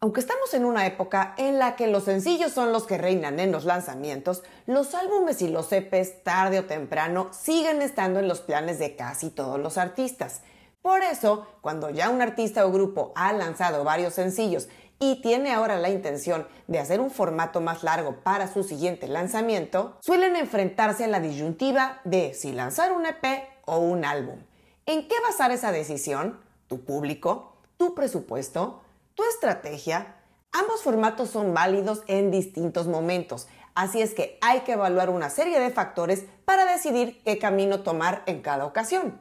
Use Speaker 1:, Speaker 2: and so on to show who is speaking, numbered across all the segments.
Speaker 1: Aunque estamos en una época en la que los sencillos son los que reinan en los lanzamientos, los álbumes y los EPs tarde o temprano siguen estando en los planes de casi todos los artistas. Por eso, cuando ya un artista o grupo ha lanzado varios sencillos y tiene ahora la intención de hacer un formato más largo para su siguiente lanzamiento, suelen enfrentarse a la disyuntiva de si lanzar un EP o un álbum. ¿En qué basar esa decisión? ¿Tu público? ¿Tu presupuesto? Tu estrategia, ambos formatos son válidos en distintos momentos, así es que hay que evaluar una serie de factores para decidir qué camino tomar en cada ocasión.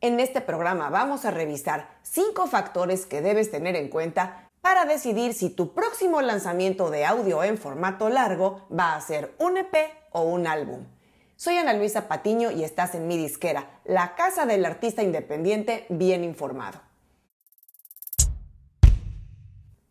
Speaker 1: En este programa vamos a revisar cinco factores que debes tener en cuenta para decidir si tu próximo lanzamiento de audio en formato largo va a ser un EP o un álbum. Soy Ana Luisa Patiño y estás en mi disquera, la casa del artista independiente bien informado.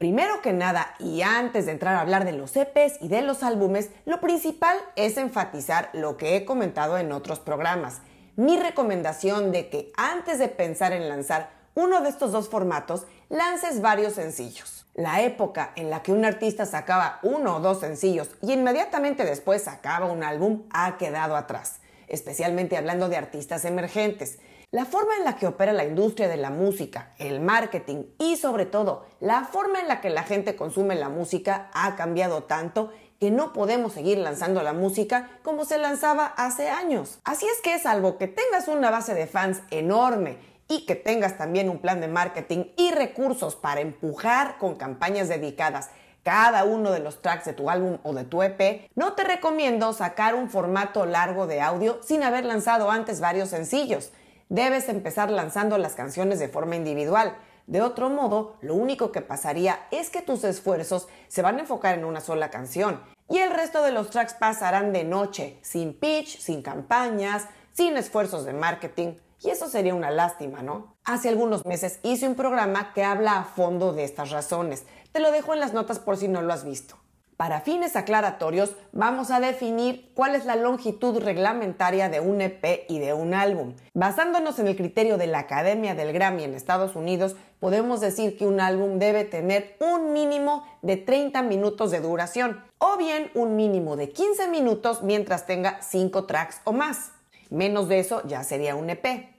Speaker 1: Primero que nada, y antes de entrar a hablar de los EPs y de los álbumes, lo principal es enfatizar lo que he comentado en otros programas. Mi recomendación de que antes de pensar en lanzar uno de estos dos formatos, lances varios sencillos. La época en la que un artista sacaba uno o dos sencillos y inmediatamente después sacaba un álbum ha quedado atrás, especialmente hablando de artistas emergentes. La forma en la que opera la industria de la música, el marketing y sobre todo la forma en la que la gente consume la música ha cambiado tanto que no podemos seguir lanzando la música como se lanzaba hace años. Así es que salvo que tengas una base de fans enorme y que tengas también un plan de marketing y recursos para empujar con campañas dedicadas cada uno de los tracks de tu álbum o de tu EP, no te recomiendo sacar un formato largo de audio sin haber lanzado antes varios sencillos debes empezar lanzando las canciones de forma individual. De otro modo, lo único que pasaría es que tus esfuerzos se van a enfocar en una sola canción y el resto de los tracks pasarán de noche, sin pitch, sin campañas, sin esfuerzos de marketing. Y eso sería una lástima, ¿no? Hace algunos meses hice un programa que habla a fondo de estas razones. Te lo dejo en las notas por si no lo has visto. Para fines aclaratorios, vamos a definir cuál es la longitud reglamentaria de un EP y de un álbum. Basándonos en el criterio de la Academia del Grammy en Estados Unidos, podemos decir que un álbum debe tener un mínimo de 30 minutos de duración o bien un mínimo de 15 minutos mientras tenga 5 tracks o más. Menos de eso ya sería un EP.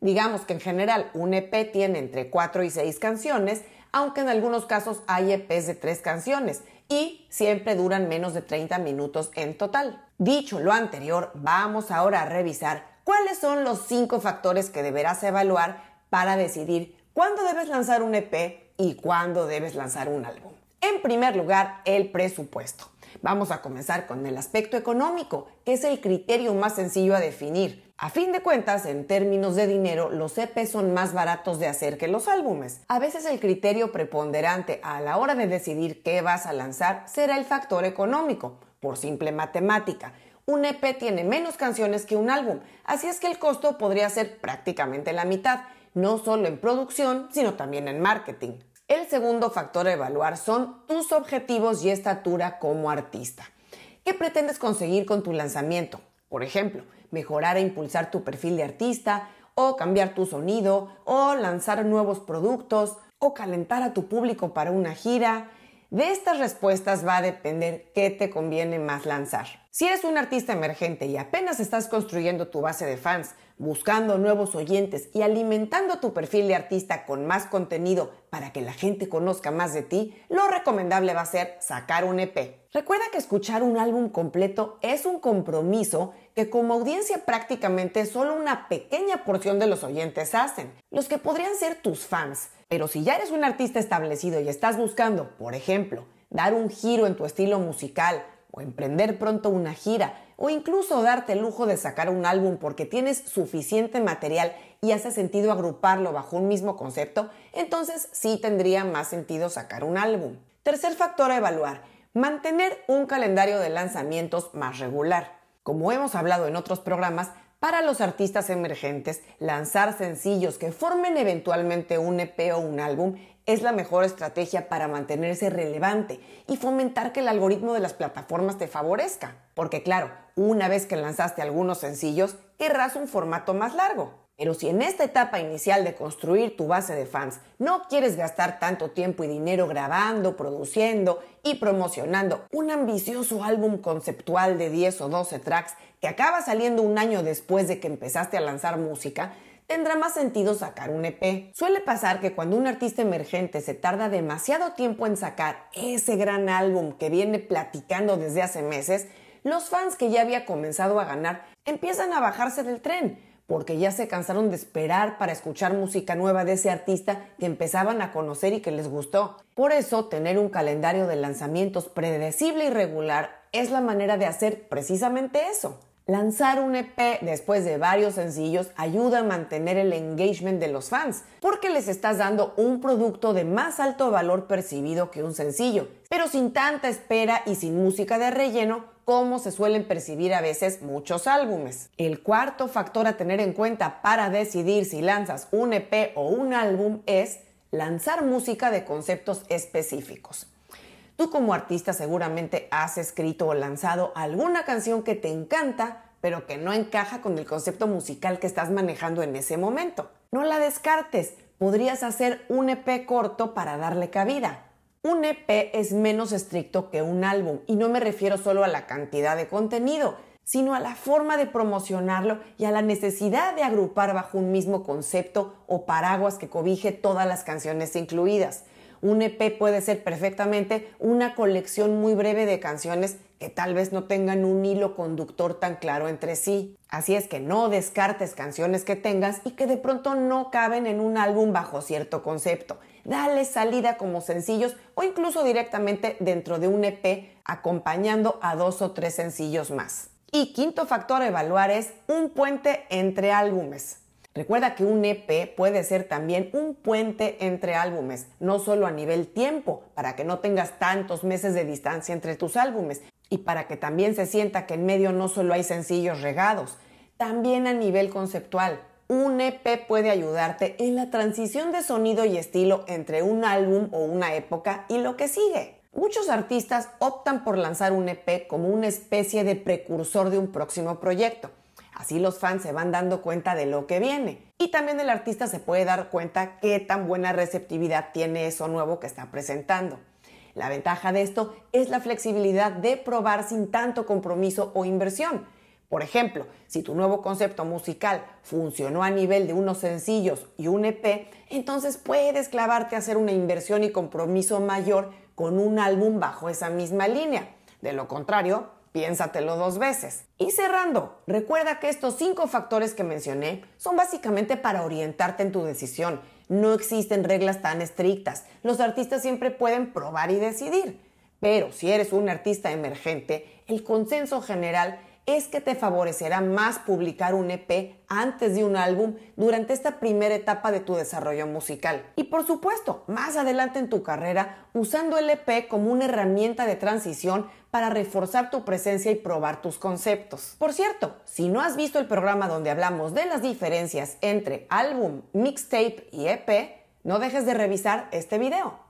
Speaker 1: Digamos que en general un EP tiene entre 4 y 6 canciones, aunque en algunos casos hay EPs de 3 canciones y siempre duran menos de 30 minutos en total. Dicho lo anterior, vamos ahora a revisar cuáles son los cinco factores que deberás evaluar para decidir cuándo debes lanzar un EP y cuándo debes lanzar un álbum. En primer lugar, el presupuesto. Vamos a comenzar con el aspecto económico, que es el criterio más sencillo a definir. A fin de cuentas, en términos de dinero, los EP son más baratos de hacer que los álbumes. A veces el criterio preponderante a la hora de decidir qué vas a lanzar será el factor económico, por simple matemática. Un EP tiene menos canciones que un álbum, así es que el costo podría ser prácticamente la mitad, no solo en producción, sino también en marketing. El segundo factor a evaluar son tus objetivos y estatura como artista. ¿Qué pretendes conseguir con tu lanzamiento? Por ejemplo, mejorar e impulsar tu perfil de artista, o cambiar tu sonido, o lanzar nuevos productos, o calentar a tu público para una gira. De estas respuestas va a depender qué te conviene más lanzar. Si eres un artista emergente y apenas estás construyendo tu base de fans, buscando nuevos oyentes y alimentando tu perfil de artista con más contenido para que la gente conozca más de ti, lo recomendable va a ser sacar un EP. Recuerda que escuchar un álbum completo es un compromiso que como audiencia prácticamente solo una pequeña porción de los oyentes hacen, los que podrían ser tus fans. Pero si ya eres un artista establecido y estás buscando, por ejemplo, dar un giro en tu estilo musical, o emprender pronto una gira, o incluso darte el lujo de sacar un álbum porque tienes suficiente material y hace sentido agruparlo bajo un mismo concepto, entonces sí tendría más sentido sacar un álbum. Tercer factor a evaluar, mantener un calendario de lanzamientos más regular. Como hemos hablado en otros programas, para los artistas emergentes, lanzar sencillos que formen eventualmente un EP o un álbum es la mejor estrategia para mantenerse relevante y fomentar que el algoritmo de las plataformas te favorezca. Porque claro, una vez que lanzaste algunos sencillos, querrás un formato más largo. Pero si en esta etapa inicial de construir tu base de fans no quieres gastar tanto tiempo y dinero grabando, produciendo y promocionando un ambicioso álbum conceptual de 10 o 12 tracks que acaba saliendo un año después de que empezaste a lanzar música, tendrá más sentido sacar un EP. Suele pasar que cuando un artista emergente se tarda demasiado tiempo en sacar ese gran álbum que viene platicando desde hace meses, los fans que ya había comenzado a ganar empiezan a bajarse del tren porque ya se cansaron de esperar para escuchar música nueva de ese artista que empezaban a conocer y que les gustó. Por eso, tener un calendario de lanzamientos predecible y regular es la manera de hacer precisamente eso. Lanzar un EP después de varios sencillos ayuda a mantener el engagement de los fans, porque les estás dando un producto de más alto valor percibido que un sencillo, pero sin tanta espera y sin música de relleno como se suelen percibir a veces muchos álbumes. El cuarto factor a tener en cuenta para decidir si lanzas un EP o un álbum es lanzar música de conceptos específicos. Tú como artista seguramente has escrito o lanzado alguna canción que te encanta, pero que no encaja con el concepto musical que estás manejando en ese momento. No la descartes, podrías hacer un EP corto para darle cabida. Un EP es menos estricto que un álbum y no me refiero solo a la cantidad de contenido, sino a la forma de promocionarlo y a la necesidad de agrupar bajo un mismo concepto o paraguas que cobije todas las canciones incluidas. Un EP puede ser perfectamente una colección muy breve de canciones que tal vez no tengan un hilo conductor tan claro entre sí. Así es que no descartes canciones que tengas y que de pronto no caben en un álbum bajo cierto concepto dale salida como sencillos o incluso directamente dentro de un EP acompañando a dos o tres sencillos más. Y quinto factor a evaluar es un puente entre álbumes. Recuerda que un EP puede ser también un puente entre álbumes, no solo a nivel tiempo, para que no tengas tantos meses de distancia entre tus álbumes y para que también se sienta que en medio no solo hay sencillos regados, también a nivel conceptual un EP puede ayudarte en la transición de sonido y estilo entre un álbum o una época y lo que sigue. Muchos artistas optan por lanzar un EP como una especie de precursor de un próximo proyecto. Así los fans se van dando cuenta de lo que viene. Y también el artista se puede dar cuenta qué tan buena receptividad tiene eso nuevo que está presentando. La ventaja de esto es la flexibilidad de probar sin tanto compromiso o inversión por ejemplo, si tu nuevo concepto musical funcionó a nivel de unos sencillos y un EP, entonces puedes clavarte a hacer una inversión y compromiso mayor con un álbum bajo esa misma línea. De lo contrario, piénsatelo dos veces. Y cerrando, recuerda que estos cinco factores que mencioné son básicamente para orientarte en tu decisión. No existen reglas tan estrictas. Los artistas siempre pueden probar y decidir. Pero si eres un artista emergente, el consenso general es que te favorecerá más publicar un EP antes de un álbum durante esta primera etapa de tu desarrollo musical. Y por supuesto, más adelante en tu carrera, usando el EP como una herramienta de transición para reforzar tu presencia y probar tus conceptos. Por cierto, si no has visto el programa donde hablamos de las diferencias entre álbum, mixtape y EP, no dejes de revisar este video.